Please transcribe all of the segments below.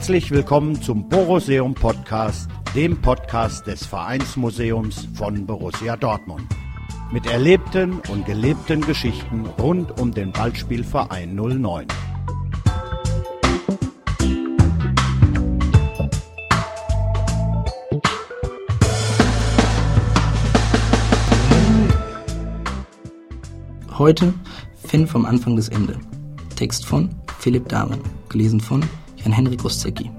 Herzlich willkommen zum Boruseum Podcast, dem Podcast des Vereinsmuseums von Borussia Dortmund. Mit erlebten und gelebten Geschichten rund um den Ballspielverein 09. Heute Finn vom Anfang des Ende. Text von Philipp Dahmen, gelesen von Jan-Henrik Rostzecki.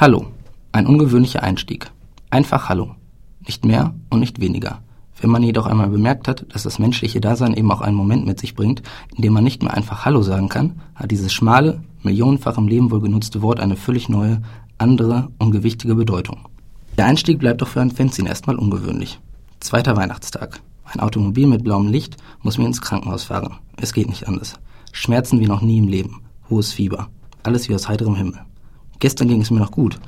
Hallo, ein ungewöhnlicher Einstieg. Einfach Hallo. Nicht mehr und nicht weniger. Wenn man jedoch einmal bemerkt hat, dass das menschliche Dasein eben auch einen Moment mit sich bringt, in dem man nicht mehr einfach Hallo sagen kann, hat dieses schmale, millionenfach im Leben wohl genutzte Wort eine völlig neue, andere und gewichtige Bedeutung. Der Einstieg bleibt doch für ein Fanzine erstmal ungewöhnlich. Zweiter Weihnachtstag. Ein Automobil mit blauem Licht muss mir ins Krankenhaus fahren. Es geht nicht anders. Schmerzen wie noch nie im Leben. Hohes Fieber. Alles wie aus heiterem Himmel. Gestern ging es mir noch gut.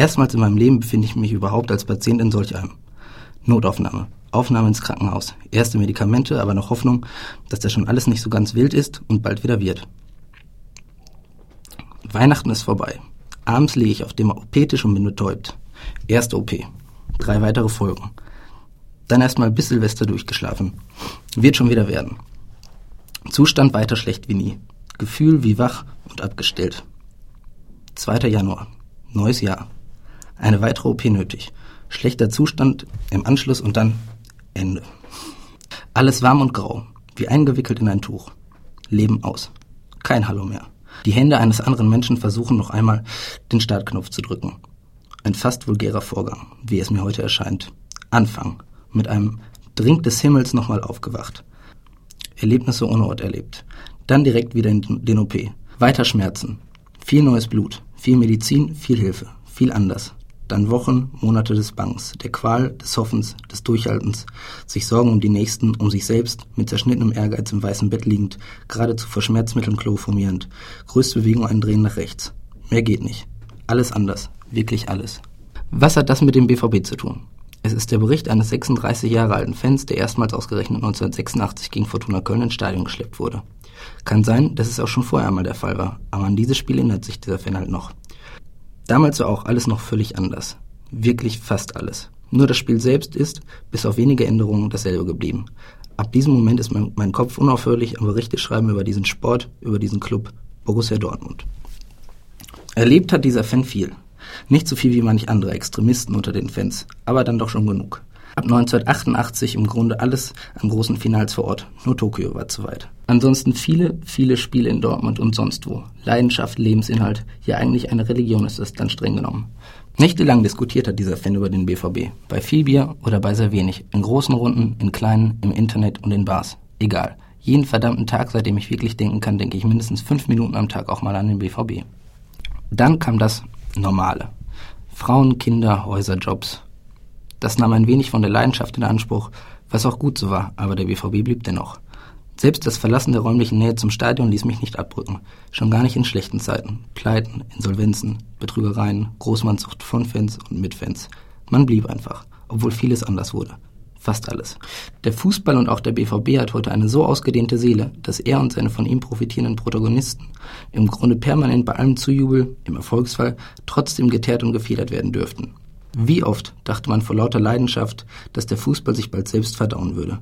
Erstmals in meinem Leben befinde ich mich überhaupt als Patient in solch einem. Notaufnahme. Aufnahme ins Krankenhaus. Erste Medikamente, aber noch Hoffnung, dass das schon alles nicht so ganz wild ist und bald wieder wird. Weihnachten ist vorbei. Abends liege ich auf dem OP-Tisch und bin betäubt. Erste OP. Drei weitere Folgen. Dann erstmal bis Silvester durchgeschlafen. Wird schon wieder werden. Zustand weiter schlecht wie nie. Gefühl wie wach und abgestellt. 2. Januar. Neues Jahr. Eine weitere OP nötig. Schlechter Zustand im Anschluss und dann Ende. Alles warm und grau, wie eingewickelt in ein Tuch. Leben aus. Kein Hallo mehr. Die Hände eines anderen Menschen versuchen noch einmal den Startknopf zu drücken. Ein fast vulgärer Vorgang, wie es mir heute erscheint. Anfang. Mit einem Drink des Himmels nochmal aufgewacht. Erlebnisse ohne Ort erlebt. Dann direkt wieder in den OP. Weiter Schmerzen. Viel neues Blut. Viel Medizin, viel Hilfe. Viel anders dann Wochen, Monate des Bangs, der Qual, des Hoffens, des Durchhaltens, sich Sorgen um die Nächsten, um sich selbst, mit zerschnittenem Ehrgeiz im weißen Bett liegend, geradezu vor Schmerzmitteln chloroformierend, größte Bewegung ein Drehen nach rechts. Mehr geht nicht. Alles anders. Wirklich alles. Was hat das mit dem BVB zu tun? Es ist der Bericht eines 36 Jahre alten Fans, der erstmals ausgerechnet 1986 gegen Fortuna Köln ins Stadion geschleppt wurde. Kann sein, dass es auch schon vorher einmal der Fall war, aber an dieses Spiel erinnert sich dieser Fan halt noch. Damals war auch alles noch völlig anders. Wirklich fast alles. Nur das Spiel selbst ist, bis auf wenige Änderungen, dasselbe geblieben. Ab diesem Moment ist mein, mein Kopf unaufhörlich am Berichte schreiben über diesen Sport, über diesen Club, Borussia Dortmund. Erlebt hat dieser Fan viel. Nicht so viel wie manch andere Extremisten unter den Fans, aber dann doch schon genug. Ab 1988 im Grunde alles an großen Finals vor Ort. Nur Tokio war zu weit. Ansonsten viele, viele Spiele in Dortmund und sonst wo. Leidenschaft, Lebensinhalt, ja eigentlich eine Religion ist es dann streng genommen. Nächtelang diskutiert hat dieser Fan über den BVB. Bei viel Bier oder bei sehr wenig. In großen Runden, in kleinen, im Internet und in Bars. Egal. Jeden verdammten Tag, seitdem ich wirklich denken kann, denke ich mindestens fünf Minuten am Tag auch mal an den BVB. Dann kam das Normale. Frauen, Kinder, Häuser, Jobs. Das nahm ein wenig von der Leidenschaft in Anspruch, was auch gut so war, aber der BVB blieb dennoch. Selbst das Verlassen der räumlichen Nähe zum Stadion ließ mich nicht abrücken, schon gar nicht in schlechten Zeiten. Pleiten, Insolvenzen, Betrügereien, Großmannsucht von Fans und mit Fans. Man blieb einfach, obwohl vieles anders wurde. Fast alles. Der Fußball und auch der BVB hat heute eine so ausgedehnte Seele, dass er und seine von ihm profitierenden Protagonisten im Grunde permanent bei allem Zujubel, im Erfolgsfall, trotzdem geteert und gefedert werden dürften. Wie oft dachte man vor lauter Leidenschaft, dass der Fußball sich bald selbst verdauen würde.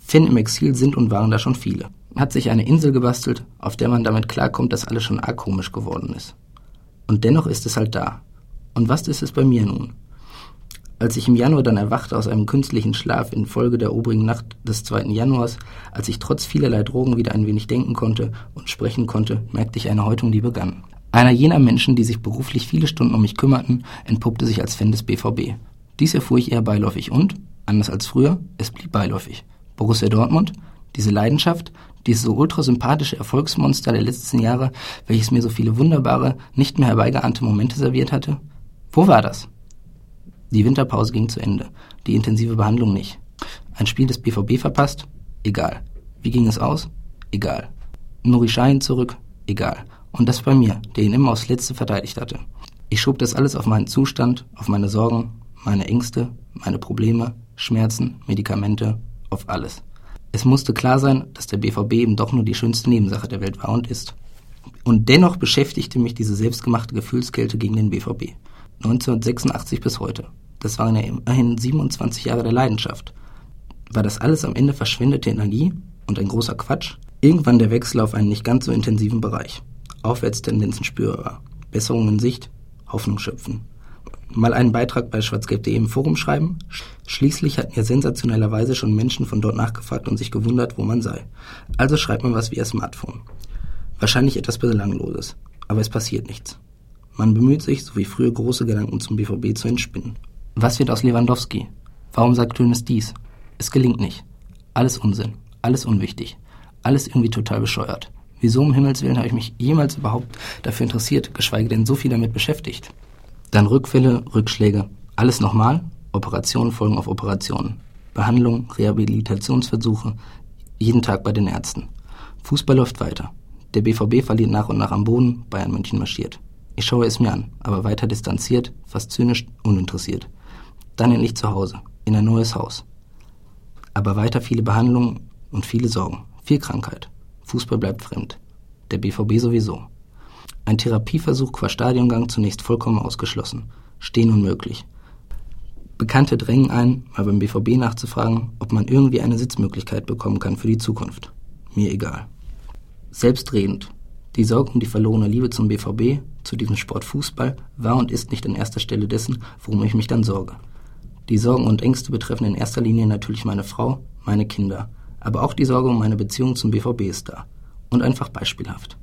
Finn im Exil sind und waren da schon viele. Hat sich eine Insel gebastelt, auf der man damit klarkommt, dass alles schon arg komisch geworden ist. Und dennoch ist es halt da. Und was ist es bei mir nun? Als ich im Januar dann erwachte aus einem künstlichen Schlaf infolge der obrigen Nacht des 2. Januars, als ich trotz vielerlei Drogen wieder ein wenig denken konnte und sprechen konnte, merkte ich eine Häutung, die begann. Einer jener Menschen, die sich beruflich viele Stunden um mich kümmerten, entpuppte sich als Fan des BVB. Dies erfuhr ich eher beiläufig und, anders als früher, es blieb beiläufig. Borussia Dortmund, diese Leidenschaft, dieses so ultrasympathische Erfolgsmonster der letzten Jahre, welches mir so viele wunderbare, nicht mehr herbeigeahnte Momente serviert hatte? Wo war das? Die Winterpause ging zu Ende, die intensive Behandlung nicht. Ein Spiel des BVB verpasst? Egal. Wie ging es aus? Egal. Nuri Schein zurück? Egal. Und das bei mir, der ihn immer aufs Letzte verteidigt hatte. Ich schob das alles auf meinen Zustand, auf meine Sorgen, meine Ängste, meine Probleme, Schmerzen, Medikamente, auf alles. Es musste klar sein, dass der BVB eben doch nur die schönste Nebensache der Welt war und ist. Und dennoch beschäftigte mich diese selbstgemachte Gefühlskälte gegen den BVB. 1986 bis heute. Das waren ja immerhin 27 Jahre der Leidenschaft. War das alles am Ende verschwendete Energie und ein großer Quatsch? Irgendwann der Wechsel auf einen nicht ganz so intensiven Bereich. Aufwärtstendenzen spürbar. Besserung in Sicht, Hoffnung schöpfen. Mal einen Beitrag bei schwarzgelb.de im Forum schreiben. Schließlich hatten ja sensationellerweise schon Menschen von dort nachgefragt und sich gewundert, wo man sei. Also schreibt man was ihr Smartphone. Wahrscheinlich etwas Belangloses. Aber es passiert nichts. Man bemüht sich, so wie früher große Gedanken zum BVB zu entspinnen. Was wird aus Lewandowski? Warum sagt Tönes dies? Es gelingt nicht. Alles Unsinn. Alles unwichtig. Alles irgendwie total bescheuert. Wieso um Himmels Willen habe ich mich jemals überhaupt dafür interessiert, geschweige denn so viel damit beschäftigt? Dann Rückfälle, Rückschläge. Alles nochmal? Operationen folgen auf Operationen. Behandlung, Rehabilitationsversuche. Jeden Tag bei den Ärzten. Fußball läuft weiter. Der BVB verliert nach und nach am Boden, Bayern München marschiert. Ich schaue es mir an, aber weiter distanziert, fast zynisch, uninteressiert. Dann endlich zu Hause, in ein neues Haus. Aber weiter viele Behandlungen und viele Sorgen, viel Krankheit. Fußball bleibt fremd. Der BVB sowieso. Ein Therapieversuch qua Stadiongang zunächst vollkommen ausgeschlossen. Stehen unmöglich. Bekannte drängen ein, mal beim BVB nachzufragen, ob man irgendwie eine Sitzmöglichkeit bekommen kann für die Zukunft. Mir egal. Selbstredend. Die Sorge um die verlorene Liebe zum BVB, zu diesem Sport Fußball, war und ist nicht an erster Stelle dessen, worum ich mich dann sorge. Die Sorgen und Ängste betreffen in erster Linie natürlich meine Frau, meine Kinder, aber auch die Sorge um meine Beziehung zum BVB ist da. Und einfach beispielhaft.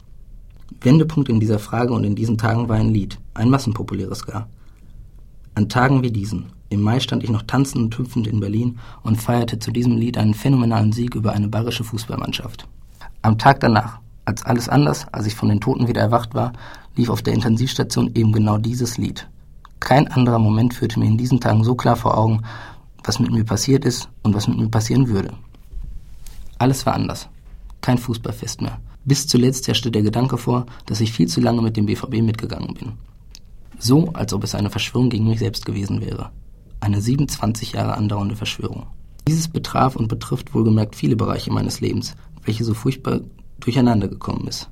Wendepunkt in dieser Frage und in diesen Tagen war ein Lied, ein massenpopuläres gar. An Tagen wie diesen, im Mai stand ich noch tanzend und hüpfend in Berlin und feierte zu diesem Lied einen phänomenalen Sieg über eine bayerische Fußballmannschaft. Am Tag danach, als alles anders, als ich von den Toten wieder erwacht war, lief auf der Intensivstation eben genau dieses Lied. Kein anderer Moment führte mir in diesen Tagen so klar vor Augen, was mit mir passiert ist und was mit mir passieren würde. Alles war anders. Kein Fußballfest mehr. Bis zuletzt herrschte der Gedanke vor, dass ich viel zu lange mit dem BVB mitgegangen bin. So, als ob es eine Verschwörung gegen mich selbst gewesen wäre. Eine 27 Jahre andauernde Verschwörung. Dieses betraf und betrifft wohlgemerkt viele Bereiche meines Lebens, welche so furchtbar durcheinander gekommen ist.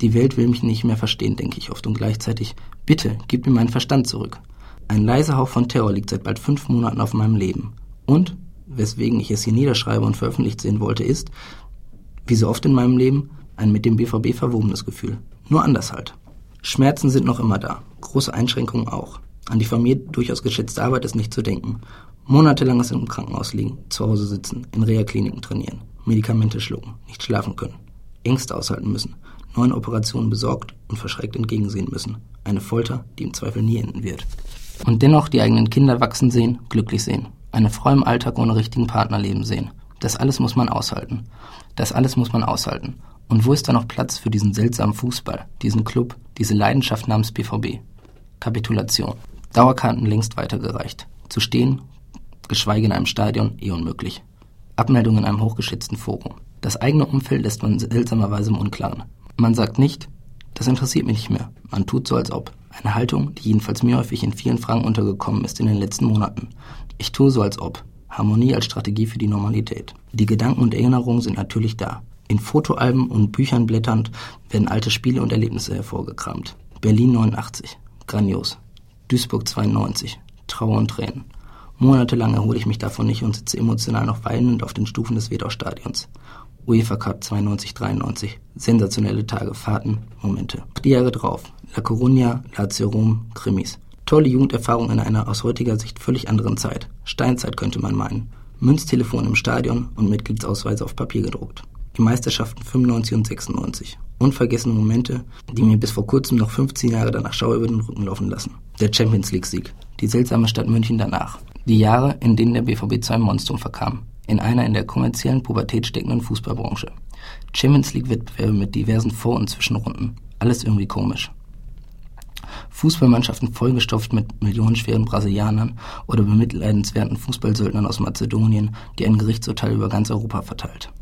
Die Welt will mich nicht mehr verstehen, denke ich oft und gleichzeitig, bitte, gib mir meinen Verstand zurück. Ein leiser Hauch von Terror liegt seit bald fünf Monaten auf meinem Leben. Und, weswegen ich es hier niederschreibe und veröffentlicht sehen wollte, ist, wie so oft in meinem Leben, ein mit dem BVB verwobenes Gefühl. Nur anders halt. Schmerzen sind noch immer da, große Einschränkungen auch. An die von mir durchaus geschätzte Arbeit ist nicht zu denken. Monatelanges im Krankenhaus liegen, zu Hause sitzen, in Reha-Kliniken trainieren, Medikamente schlucken, nicht schlafen können, Ängste aushalten müssen, neuen Operationen besorgt und verschreckt entgegensehen müssen. Eine Folter, die im Zweifel nie enden wird. Und dennoch die eigenen Kinder wachsen sehen, glücklich sehen. Eine Frau im Alltag ohne richtigen Partner leben sehen. Das alles muss man aushalten. Das alles muss man aushalten. Und wo ist da noch Platz für diesen seltsamen Fußball, diesen Club, diese Leidenschaft namens BVB? Kapitulation. Dauerkarten längst weitergereicht. Zu stehen, geschweige in einem Stadion, eh unmöglich. Abmeldung in einem hochgeschätzten Forum. Das eigene Umfeld lässt man seltsamerweise im Unklaren. Man sagt nicht, das interessiert mich nicht mehr. Man tut so, als ob. Eine Haltung, die jedenfalls mir häufig in vielen Fragen untergekommen ist in den letzten Monaten. Ich tue so, als ob. Harmonie als Strategie für die Normalität. Die Gedanken und Erinnerungen sind natürlich da. In Fotoalben und Büchern blätternd werden alte Spiele und Erlebnisse hervorgekramt. Berlin 89. Grandios. Duisburg 92. Trauer und Tränen. Monatelang erhole ich mich davon nicht und sitze emotional noch weinend auf den Stufen des Wedau-Stadions. UEFA Cup 92, 93. Sensationelle Tage, Fahrten, Momente. Die Jahre drauf. La Coruña, Lazio Rom, Krimis. Tolle Jugenderfahrung in einer aus heutiger Sicht völlig anderen Zeit. Steinzeit könnte man meinen. Münztelefon im Stadion und Mitgliedsausweise auf Papier gedruckt. Die Meisterschaften 95 und 96. Unvergessene Momente, die mir bis vor kurzem noch 15 Jahre danach Schau über den Rücken laufen lassen. Der Champions League Sieg. Die seltsame Stadt München danach. Die Jahre, in denen der BVB zu einem Monstrum verkam in einer in der kommerziellen Pubertät steckenden Fußballbranche. Champions League Wettbewerbe mit diversen Vor- und Zwischenrunden. Alles irgendwie komisch. Fußballmannschaften vollgestopft mit millionenschweren Brasilianern oder bemitleidenswerten Fußballsöldnern aus Mazedonien, die ein Gerichtsurteil über ganz Europa verteilt.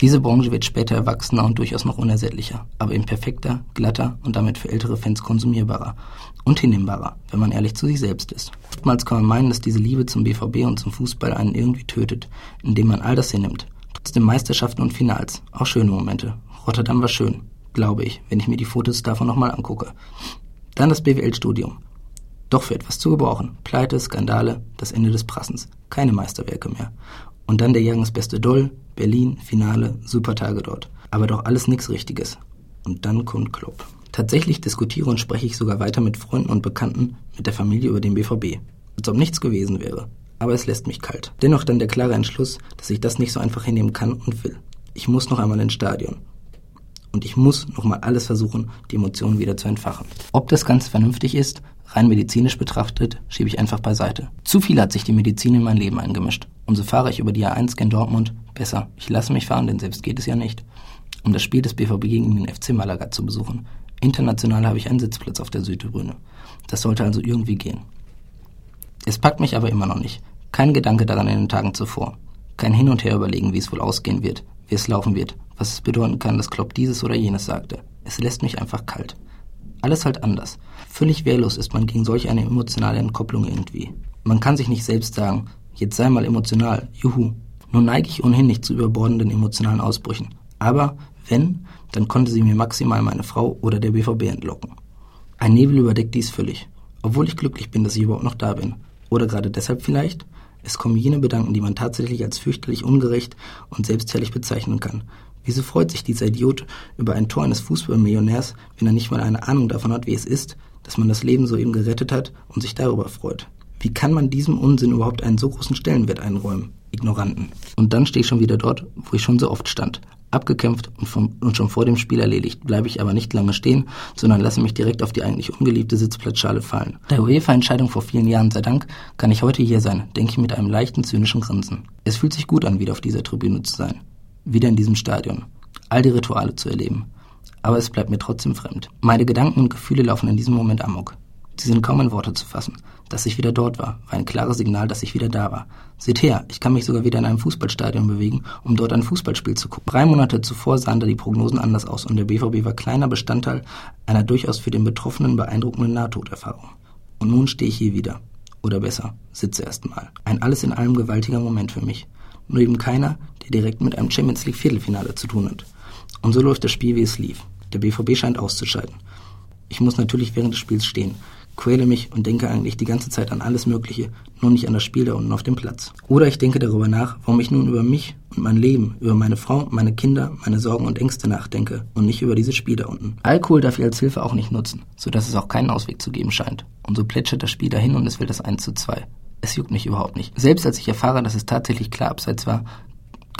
Diese Branche wird später erwachsener und durchaus noch unersättlicher, aber eben perfekter, glatter und damit für ältere Fans konsumierbarer und hinnehmbarer, wenn man ehrlich zu sich selbst ist. Oftmals kann man meinen, dass diese Liebe zum BVB und zum Fußball einen irgendwie tötet, indem man all das hinnimmt. Trotzdem Meisterschaften und Finals, auch schöne Momente. Rotterdam war schön, glaube ich, wenn ich mir die Fotos davon nochmal angucke. Dann das BWL-Studium. Doch für etwas zu gebrauchen. Pleite, Skandale, das Ende des Prassens. Keine Meisterwerke mehr. Und dann der Jahrgangsbeste Doll, Berlin, Finale, super Tage dort. Aber doch alles nichts Richtiges. Und dann kommt Klopp. Tatsächlich diskutiere und spreche ich sogar weiter mit Freunden und Bekannten, mit der Familie über den BVB. Als ob nichts gewesen wäre. Aber es lässt mich kalt. Dennoch dann der klare Entschluss, dass ich das nicht so einfach hinnehmen kann und will. Ich muss noch einmal ins Stadion. Und ich muss nochmal alles versuchen, die Emotionen wieder zu entfachen. Ob das Ganze vernünftig ist, rein medizinisch betrachtet, schiebe ich einfach beiseite. Zu viel hat sich die Medizin in mein Leben eingemischt. Umso fahre ich über die A1 gen Dortmund, besser, ich lasse mich fahren, denn selbst geht es ja nicht. Um das Spiel des BVB gegen den FC Malaga zu besuchen. International habe ich einen Sitzplatz auf der Südtribüne. Das sollte also irgendwie gehen. Es packt mich aber immer noch nicht. Kein Gedanke daran in den Tagen zuvor. Kein Hin und Her überlegen, wie es wohl ausgehen wird, wie es laufen wird, was es bedeuten kann, dass Klopp dieses oder jenes sagte. Es lässt mich einfach kalt. Alles halt anders. Völlig wehrlos ist man gegen solch eine emotionale Entkopplung irgendwie. Man kann sich nicht selbst sagen, Jetzt sei mal emotional. Juhu. Nun neige ich ohnehin nicht zu überbordenden emotionalen Ausbrüchen. Aber wenn, dann konnte sie mir maximal meine Frau oder der BVB entlocken. Ein Nebel überdeckt dies völlig. Obwohl ich glücklich bin, dass ich überhaupt noch da bin. Oder gerade deshalb vielleicht? Es kommen jene Bedanken, die man tatsächlich als fürchterlich ungerecht und selbstherrlich bezeichnen kann. Wieso freut sich dieser Idiot über ein Tor eines Fußballmillionärs, wenn er nicht mal eine Ahnung davon hat, wie es ist, dass man das Leben soeben gerettet hat und sich darüber freut? Wie kann man diesem Unsinn überhaupt einen so großen Stellenwert einräumen? Ignoranten. Und dann stehe ich schon wieder dort, wo ich schon so oft stand. Abgekämpft und, vom, und schon vor dem Spiel erledigt, bleibe ich aber nicht lange stehen, sondern lasse mich direkt auf die eigentlich ungeliebte Sitzplatzschale fallen. Der UEFA-Entscheidung vor vielen Jahren sei Dank kann ich heute hier sein, denke ich mit einem leichten zynischen Grinsen. Es fühlt sich gut an, wieder auf dieser Tribüne zu sein. Wieder in diesem Stadion. All die Rituale zu erleben. Aber es bleibt mir trotzdem fremd. Meine Gedanken und Gefühle laufen in diesem Moment amok. Sie sind kaum in Worte zu fassen. Dass ich wieder dort war, war ein klares Signal, dass ich wieder da war. Seht her, ich kann mich sogar wieder in einem Fußballstadion bewegen, um dort ein Fußballspiel zu gucken. Drei Monate zuvor sahen da die Prognosen anders aus und der BVB war kleiner Bestandteil einer durchaus für den Betroffenen beeindruckenden Nahtoderfahrung. Und nun stehe ich hier wieder. Oder besser, sitze erst mal. Ein alles in allem gewaltiger Moment für mich. Nur eben keiner, der direkt mit einem Champions League Viertelfinale zu tun hat. Und so läuft das Spiel, wie es lief. Der BVB scheint auszuscheiden. Ich muss natürlich während des Spiels stehen, quäle mich und denke eigentlich die ganze Zeit an alles Mögliche, nur nicht an das Spiel da unten auf dem Platz. Oder ich denke darüber nach, warum ich nun über mich und mein Leben, über meine Frau, meine Kinder, meine Sorgen und Ängste nachdenke und nicht über dieses Spiel da unten. Alkohol darf ich als Hilfe auch nicht nutzen, sodass es auch keinen Ausweg zu geben scheint. Und so plätschert das Spiel dahin und es will das 1 zu 2. Es juckt mich überhaupt nicht. Selbst als ich erfahre, dass es tatsächlich klar abseits war,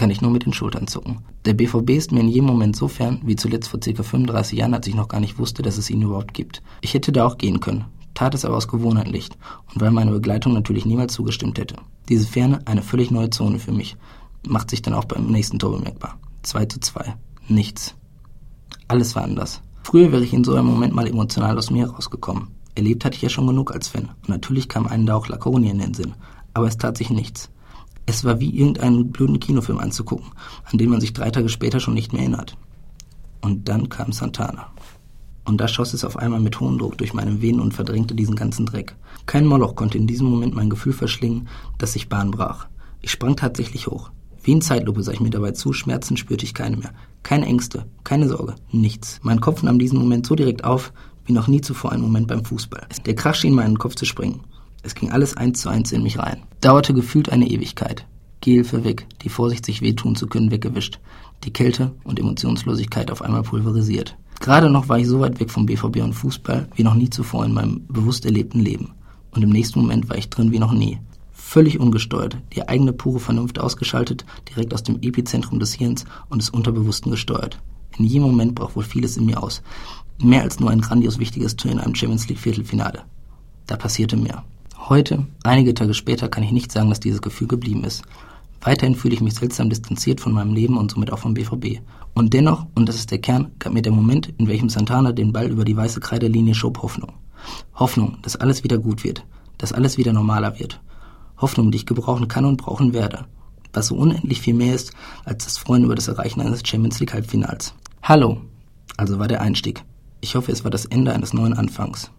kann ich nur mit den Schultern zucken. Der BVB ist mir in jedem Moment so fern, wie zuletzt vor ca. 35 Jahren, als ich noch gar nicht wusste, dass es ihn überhaupt gibt. Ich hätte da auch gehen können, tat es aber aus Gewohnheit nicht und weil meine Begleitung natürlich niemals zugestimmt hätte. Diese Ferne, eine völlig neue Zone für mich, macht sich dann auch beim nächsten Tor bemerkbar. 2 zu 2. Nichts. Alles war anders. Früher wäre ich in so einem Moment mal emotional aus mir herausgekommen. Erlebt hatte ich ja schon genug als Fan. Und natürlich kam einem da auch Laconia in den Sinn. Aber es tat sich nichts. Es war wie irgendeinen blöden Kinofilm anzugucken, an den man sich drei Tage später schon nicht mehr erinnert. Und dann kam Santana. Und da schoss es auf einmal mit hohem Druck durch meine Venen und verdrängte diesen ganzen Dreck. Kein Moloch konnte in diesem Moment mein Gefühl verschlingen, dass sich Bahn brach. Ich sprang tatsächlich hoch. Wie in Zeitlupe sah ich mir dabei zu, Schmerzen spürte ich keine mehr. Keine Ängste, keine Sorge, nichts. Mein Kopf nahm diesen Moment so direkt auf, wie noch nie zuvor ein Moment beim Fußball. Der Krach schien meinen Kopf zu springen. Es ging alles eins zu eins in mich rein. Dauerte gefühlt eine Ewigkeit. Für weg, die Vorsicht, sich wehtun zu können, weggewischt. Die Kälte und Emotionslosigkeit auf einmal pulverisiert. Gerade noch war ich so weit weg vom BVB und Fußball wie noch nie zuvor in meinem bewusst erlebten Leben. Und im nächsten Moment war ich drin wie noch nie. Völlig ungesteuert, die eigene pure Vernunft ausgeschaltet, direkt aus dem Epizentrum des Hirns und des Unterbewussten gesteuert. In jedem Moment brach wohl vieles in mir aus. Mehr als nur ein grandios wichtiges Tor in einem Champions League Viertelfinale. Da passierte mehr. Heute, einige Tage später, kann ich nicht sagen, dass dieses Gefühl geblieben ist. Weiterhin fühle ich mich seltsam distanziert von meinem Leben und somit auch vom BVB. Und dennoch, und das ist der Kern, gab mir der Moment, in welchem Santana den Ball über die weiße Kreidelinie schob, Hoffnung. Hoffnung, dass alles wieder gut wird, dass alles wieder normaler wird. Hoffnung, die ich gebrauchen kann und brauchen werde. Was so unendlich viel mehr ist, als das Freuen über das Erreichen eines Champions League Halbfinals. Hallo, also war der Einstieg. Ich hoffe, es war das Ende eines neuen Anfangs.